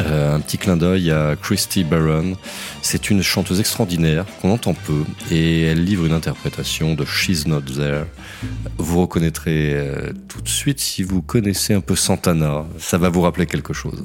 Euh, un petit clin d'œil à Christy Barron. C'est une chanteuse extraordinaire qu'on entend peu et elle livre une interprétation de She's Not There. Vous reconnaîtrez euh, tout de suite si vous connaissez un peu Santana. Ça va vous rappeler quelque chose.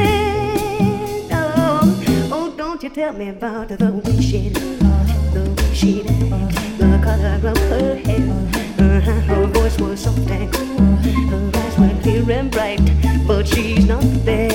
tell me about the way she looked, the way she danced, the color of her hair. Uh-huh, her voice was soft and cool, her eyes were clear and bright, but she's not there.